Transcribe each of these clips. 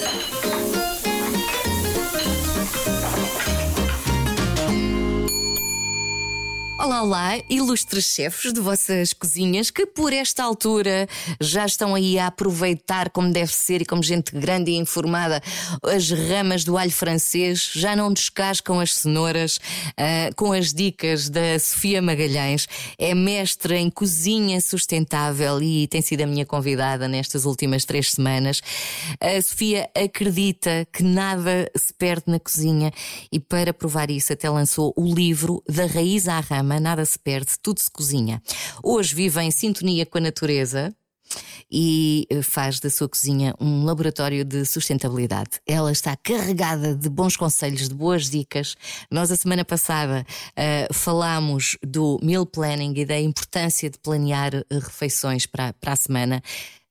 Thank you. Olá, olá, ilustres chefes de vossas cozinhas que por esta altura já estão aí a aproveitar como deve ser e como gente grande e informada as ramas do alho francês, já não descascam as cenouras uh, com as dicas da Sofia Magalhães. É mestra em cozinha sustentável e tem sido a minha convidada nestas últimas três semanas. A Sofia acredita que nada se perde na cozinha e para provar isso até lançou o livro Da Raiz à Rama nada se perde, tudo se cozinha. Hoje vive em sintonia com a natureza e eh, faz da sua cozinha um laboratório de sustentabilidade. Ela está carregada de bons conselhos, de boas dicas. Nós, a semana passada, uh, falámos do meal planning e da importância de planear uh, refeições para, para a semana.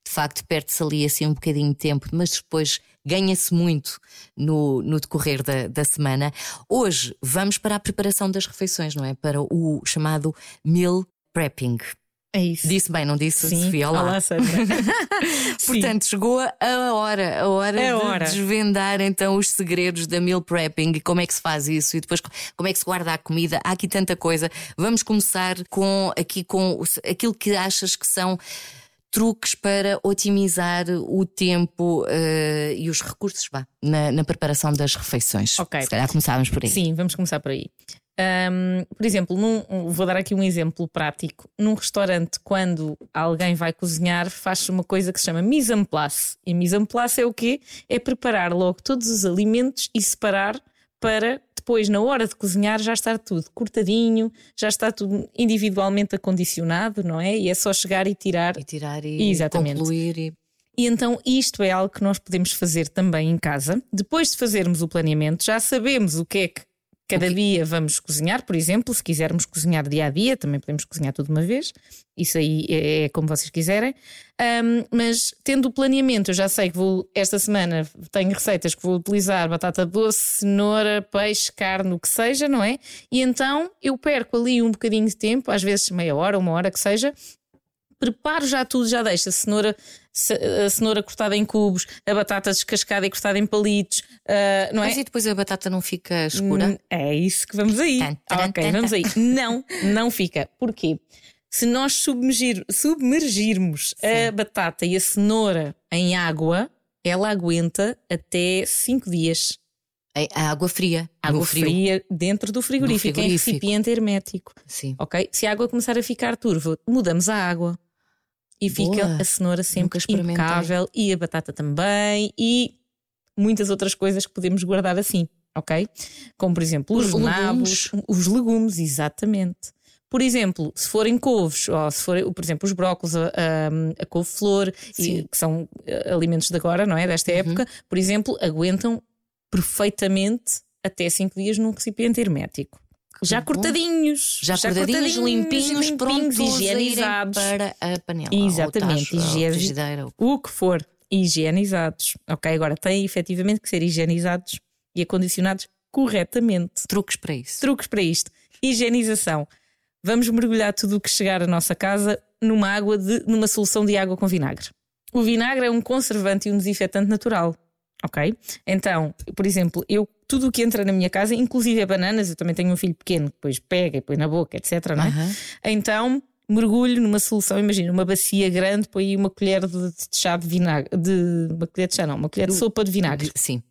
De facto, perde-se ali assim um bocadinho de tempo, mas depois ganha-se muito no, no decorrer da, da semana. Hoje vamos para a preparação das refeições, não é? Para o chamado meal prepping. É isso. Disse bem, não disse, Sim. Sofia? Olá. Olá, Sandra. Portanto, chegou a hora, a hora É de hora. desvendar então os segredos da meal prepping e como é que se faz isso e depois como é que se guarda a comida. Há aqui tanta coisa. Vamos começar com aqui com aquilo que achas que são truques para otimizar o tempo eh, e os recursos vá, na, na preparação das refeições. Ok. Se calhar começávamos por aí. Sim, vamos começar por aí. Ahm, por exemplo, num- vou dar aqui um exemplo prático. Num restaurante, quando alguém vai cozinhar, faz uma coisa que se chama mise en place. E mise en place é o quê? É preparar logo todos os alimentos e separar para depois, na hora de cozinhar, já estar tudo cortadinho, já está tudo individualmente acondicionado, não é? E é só chegar e tirar E tirar e Exatamente. concluir e E então isto é algo que nós podemos fazer também em casa. Depois de fazermos o planeamento, já sabemos o que é que cada dia vamos cozinhar, por exemplo, se quisermos cozinhar dia a dia, também podemos cozinhar tudo de uma vez. Isso aí é, é como vocês quiserem. Ahm, mas tendo o planeamento, eu já sei que vou esta semana tenho receitas que vou utilizar batata doce, cenoura, peixe, carne, o que seja, não é? E então eu perco ali um bocadinho de tempo, às vezes meia hora, uma hora que seja, preparo já tudo, já deixo a cenoura, ce- a cenoura cortada em cubos, a batata descascada e cortada em palitos, ah, não é? Mas e depois a batata não fica escura? Hum, É isso que vamos aí. Tan, taran, ok, tan, vamos aí. Não, não fica. Porquê? Se nós submergir- submergirmos a batata e a cenoura em água, ela aguenta até 5 dias. A água fria. Água no frio. fria dentro do frigorífico, em frigorífico. recipiente hermético. Sim. Ok? Se a água começar a ficar turva, mudamos a água. E Boa. fica a cenoura sempre impecável e a batata também e muitas outras coisas que podemos guardar assim, ok? Como por exemplo os, Os nabos, os legumes, exatamente. Por exemplo, se forem couves, ou se forem, por exemplo, os brócolos, a, a, a couve-flor, que são eh, alimentos de agora, não é? Desta época, por exemplo, aguentam perfeitamente até 5 dias num recipiente hermético. Já bom. cortadinhos, Já, cortadinhos, limpinhos, prontos a irem higienizados. para a panela. Exatamente, frigideira. O que for, higienizados. Ok, agora têm efetivamente que ser higienizados e acondicionados corretamente. Truques para isso. Truques para isto: higienização. Vamos mergulhar tudo o que chegar à nossa casa numa água de, numa solução de água com vinagre. O vinagre é um conservante e um desinfetante natural. Ok? Então, por exemplo, eu tudo o que entra na minha casa, inclusive bananas, eu também tenho um filho pequeno que depois pega e põe na boca, etc. Não é? Aham. Então mergulho numa solução, imagina, uma bacia grande, põe aí uma colher de, chá de vinagre, de uma colher de chá, não, uma colher de sopa de vinagre. Sim.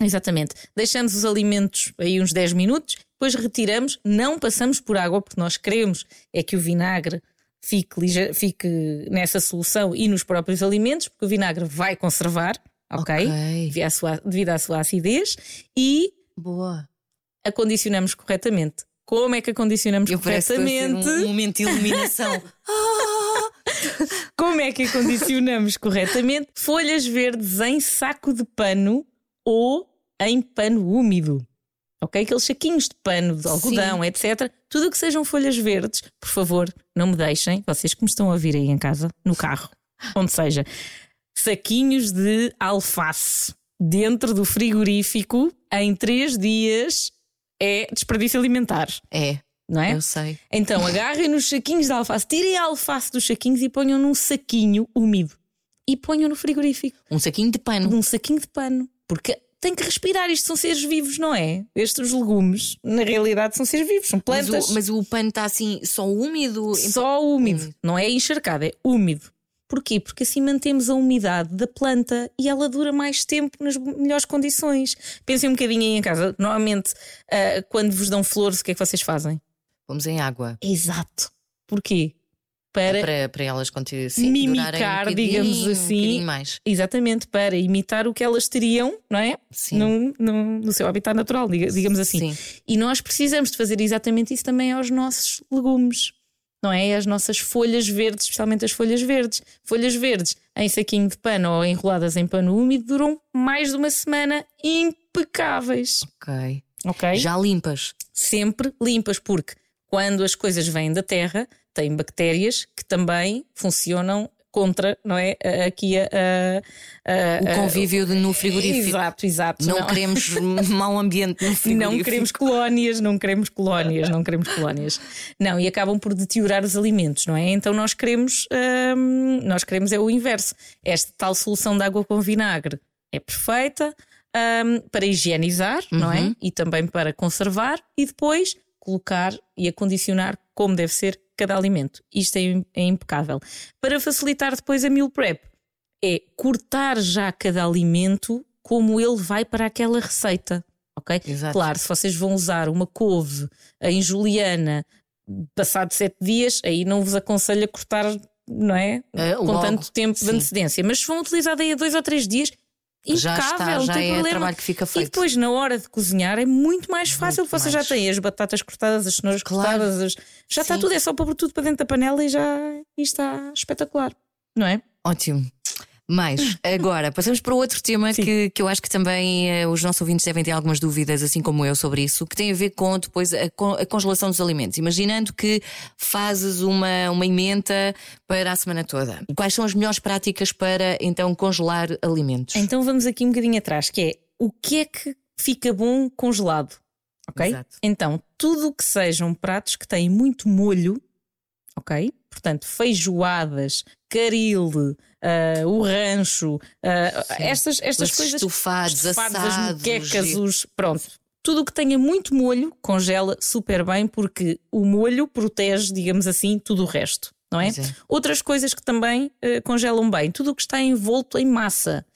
Exatamente. Deixamos os alimentos aí uns 10 minutos, depois retiramos, não passamos por água, porque nós queremos é que o vinagre fique, fique nessa solução e nos próprios alimentos, porque o vinagre vai conservar, ok? Ok. Devido, à sua, devido à sua acidez, e Boa. acondicionamos corretamente. Como é que acondicionamos Eu vai ser corretamente? um, momento de iluminação. Como é que acondicionamos corretamente? Folhas verdes em saco de pano ou em pano úmido. Ok? Aqueles saquinhos de pano, de algodão, etc. Tudo o que sejam folhas verdes, por favor, não me deixem, vocês que me estão a ouvir aí em casa, no carro, onde seja, saquinhos de alface dentro do frigorífico em três dias é desperdício alimentar, É, não é? eu sei. Então agarrem nos saquinhos de alface, tirem a alface dos saquinhos e ponham num saquinho úmido. e ponham no frigorífico. Um saquinho de pano. Um saquinho de pano. Porque tem que respirar. Isto são seres vivos, não é? Estes legumes, na realidade, são seres vivos, são plantas. Mas o, mas o pano está assim, só úmido? Só úmido. Não é encharcado, é úmido. Porquê? Porque assim mantemos a umidade da planta e ela dura mais tempo nas melhores condições. Pensem um bocadinho aí em casa. Normalmente, uh, quando vos dão flores, o que é que vocês fazem? Vamos em água. Exato. Porquê? Para, para, para elas sim, mimicar, um digamos assim. Um mais. Exatamente, para imitar o que elas teriam, não é? Sim. No, no, no seu habitat natural, digamos assim. Sim. E nós precisamos de fazer exatamente isso também aos nossos legumes não é? As nossas folhas verdes, especialmente as folhas verdes. Folhas verdes em saquinho de pano ou enroladas em pano úmido duram mais de uma semana impecáveis. Ok. Ok. Já limpas? Sempre limpas, porque quando as coisas vêm da terra, têm bactérias que também funcionam contra, não é? Aqui a, a, a, o convívio no frigorífico. Exato, exato. Não, não. queremos mau ambiente no frigorífico. Não queremos colónias, não queremos colónias, não queremos colónias. Não, e acabam por deteriorar os alimentos, não é? Então nós queremos, hum, nós queremos é o inverso. Esta tal solução de água com vinagre é perfeita. Um, para higienizar, uhum. não é? Uhum. E também para conservar e depois colocar e acondicionar como deve ser cada alimento. Isto é, é impecável. Para facilitar depois a meal prep, é cortar já cada alimento como ele vai para aquela receita. Ok? Exato. Claro, se vocês vão usar uma couve em juliana passado sete dias, aí não vos aconselho a cortar, não é? é Com logo. tanto tempo Sim. de antecedência. Mas se vão utilizar daí a dois ou três dias, já está, já é problema. trabalho que fica feito. E depois, na hora de cozinhar, é muito mais fácil. Muito Você mais. já tem as batatas cortadas, as cenouras claro. cortadas, as... já Sim. está tudo, é só pôr tudo para dentro da panela e já e está espetacular, não é? Ótimo. Mais, agora passamos para outro tema que, que eu acho que também eh, os nossos ouvintes devem ter algumas dúvidas, assim como eu, sobre isso, que tem a ver com depois a, a congelação dos alimentos. Imaginando que fazes uma, uma emenda para a semana toda. Quais são as melhores práticas para então congelar alimentos? Então vamos aqui um bocadinho atrás, que é o que é que fica bom congelado? Ok? Exato. Então, tudo o que sejam pratos que têm muito molho, ok? Portanto, feijoadas, caril, uh, o rancho, uh, estas, estas os coisas. Estufados, estufados assados, as moquecas, os. Pronto. Tudo o que tenha muito molho congela super bem, porque o molho protege, digamos assim, tudo o resto. Não é? é. Outras coisas que também uh, congelam bem, tudo o que está envolto em massa.